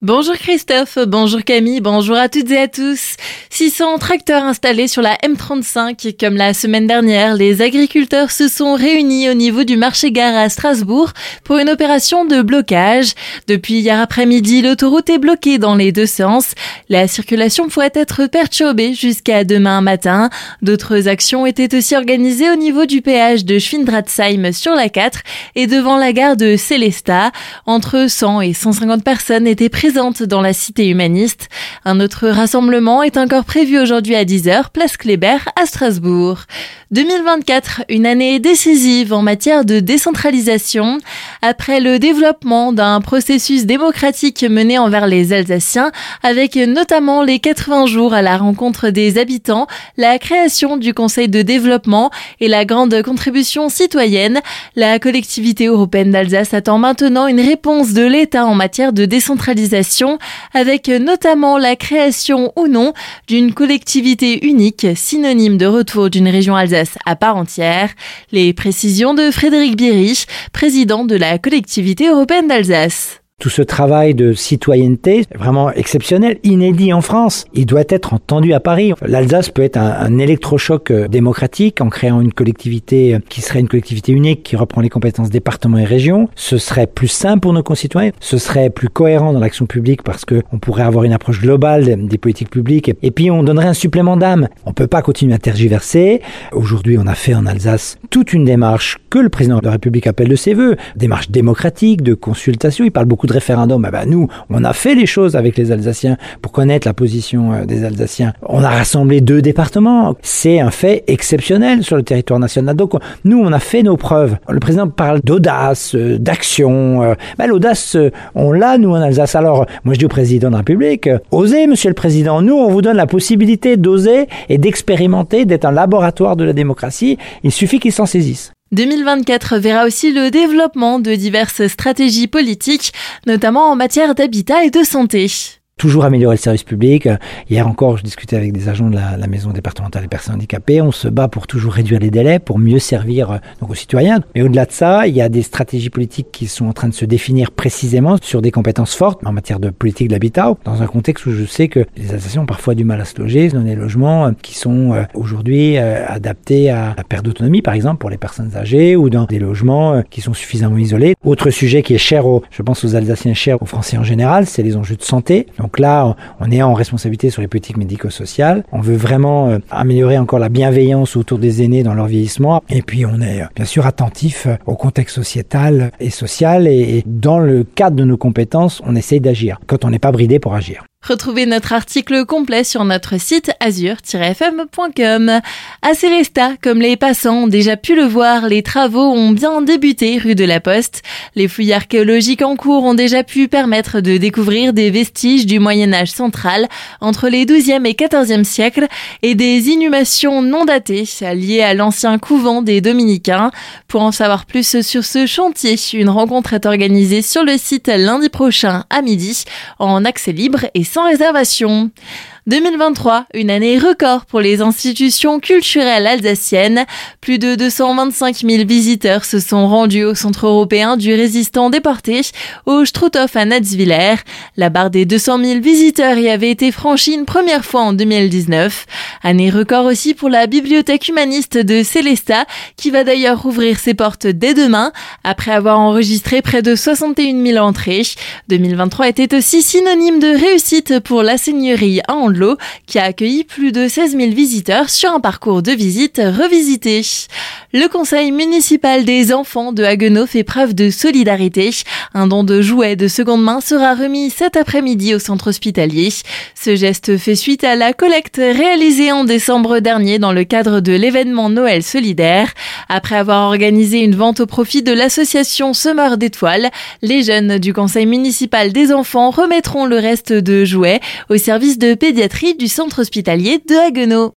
Bonjour Christophe, bonjour Camille, bonjour à toutes et à tous. 600 tracteurs installés sur la M35. Comme la semaine dernière, les agriculteurs se sont réunis au niveau du marché gare à Strasbourg pour une opération de blocage. Depuis hier après-midi, l'autoroute est bloquée dans les deux sens. La circulation pourrait être perturbée jusqu'à demain matin. D'autres actions étaient aussi organisées au niveau du péage de Schwindratzheim sur la 4 et devant la gare de Célestat. Entre 100 et 150 personnes étaient présentes dans la cité humaniste. Un autre rassemblement est encore prévu aujourd'hui à 10h, place Kléber à Strasbourg. 2024, une année décisive en matière de décentralisation. Après le développement d'un processus démocratique mené envers les Alsaciens, avec notamment les 80 jours à la rencontre des habitants, la création du Conseil de développement et la grande contribution citoyenne, la collectivité européenne d'Alsace attend maintenant une réponse de l'État en matière de décentralisation avec notamment la création ou non d'une collectivité unique, synonyme de retour d'une région Alsace à part entière. Les précisions de Frédéric Bierich, président de la collectivité européenne d'Alsace. Tout ce travail de citoyenneté, vraiment exceptionnel, inédit en France, il doit être entendu à Paris. L'Alsace peut être un, électrochoc euh, démocratique en créant une collectivité euh, qui serait une collectivité unique qui reprend les compétences départements et régions. Ce serait plus simple pour nos concitoyens, ce serait plus cohérent dans l'action publique parce que on pourrait avoir une approche globale des politiques publiques et puis on donnerait un supplément d'âme. On peut pas continuer à tergiverser. Aujourd'hui, on a fait en Alsace toute une démarche que le président de la République appelle de ses voeux, démarche démocratique, de consultation. Il parle beaucoup de référendum, eh ben nous, on a fait les choses avec les Alsaciens pour connaître la position euh, des Alsaciens. On a rassemblé deux départements. C'est un fait exceptionnel sur le territoire national. Donc nous, on a fait nos preuves. Le président parle d'audace, euh, d'action. Ben, l'audace, on l'a, nous, en Alsace. Alors, moi, je dis au président de la République, osez, monsieur le président. Nous, on vous donne la possibilité d'oser et d'expérimenter, d'être un laboratoire de la démocratie. Il suffit qu'il s'en saisisse. 2024 verra aussi le développement de diverses stratégies politiques, notamment en matière d'habitat et de santé toujours améliorer le service public. Hier encore, je discutais avec des agents de la, la, maison départementale des personnes handicapées. On se bat pour toujours réduire les délais, pour mieux servir euh, donc, aux citoyens. Mais au-delà de ça, il y a des stratégies politiques qui sont en train de se définir précisément sur des compétences fortes en matière de politique de l'habitat, dans un contexte où je sais que les Alsaciens ont parfois du mal à se loger, dans des logements euh, qui sont euh, aujourd'hui adaptés à la perte d'autonomie, par exemple, pour les personnes âgées, ou dans des logements qui sont suffisamment isolés. Autre sujet qui est cher, aux, je pense aux Alsaciens, cher aux Français en général, c'est les enjeux de santé. Là, on est en responsabilité sur les politiques médico-sociales. On veut vraiment euh, améliorer encore la bienveillance autour des aînés dans leur vieillissement. Et puis, on est euh, bien sûr attentif euh, au contexte sociétal et social. Et dans le cadre de nos compétences, on essaye d'agir quand on n'est pas bridé pour agir. Retrouvez notre article complet sur notre site azur-fm.com. À Célesta, comme les passants ont déjà pu le voir, les travaux ont bien débuté rue de la Poste. Les fouilles archéologiques en cours ont déjà pu permettre de découvrir des vestiges du Moyen Âge central entre les 12e et 14e siècles et des inhumations non datées liées à l'ancien couvent des Dominicains. Pour en savoir plus sur ce chantier, une rencontre est organisée sur le site lundi prochain à midi en accès libre et sans réservation. 2023, une année record pour les institutions culturelles alsaciennes. Plus de 225 000 visiteurs se sont rendus au Centre européen du résistant déporté, au Struthof à Natzwiller. La barre des 200 000 visiteurs y avait été franchie une première fois en 2019. Année record aussi pour la bibliothèque humaniste de Célesta, qui va d'ailleurs ouvrir ses portes dès demain, après avoir enregistré près de 61 000 entrées. 2023 était aussi synonyme de réussite pour la seigneurie à qui a accueilli plus de 16 000 visiteurs sur un parcours de visite revisité. Le conseil municipal des enfants de Haguenau fait preuve de solidarité. Un don de jouets de seconde main sera remis cet après-midi au centre hospitalier. Ce geste fait suite à la collecte réalisée en décembre dernier dans le cadre de l'événement Noël solidaire. Après avoir organisé une vente au profit de l'association Semeur d'étoiles, les jeunes du conseil municipal des enfants remettront le reste de jouets au service de du centre hospitalier de Haguenau.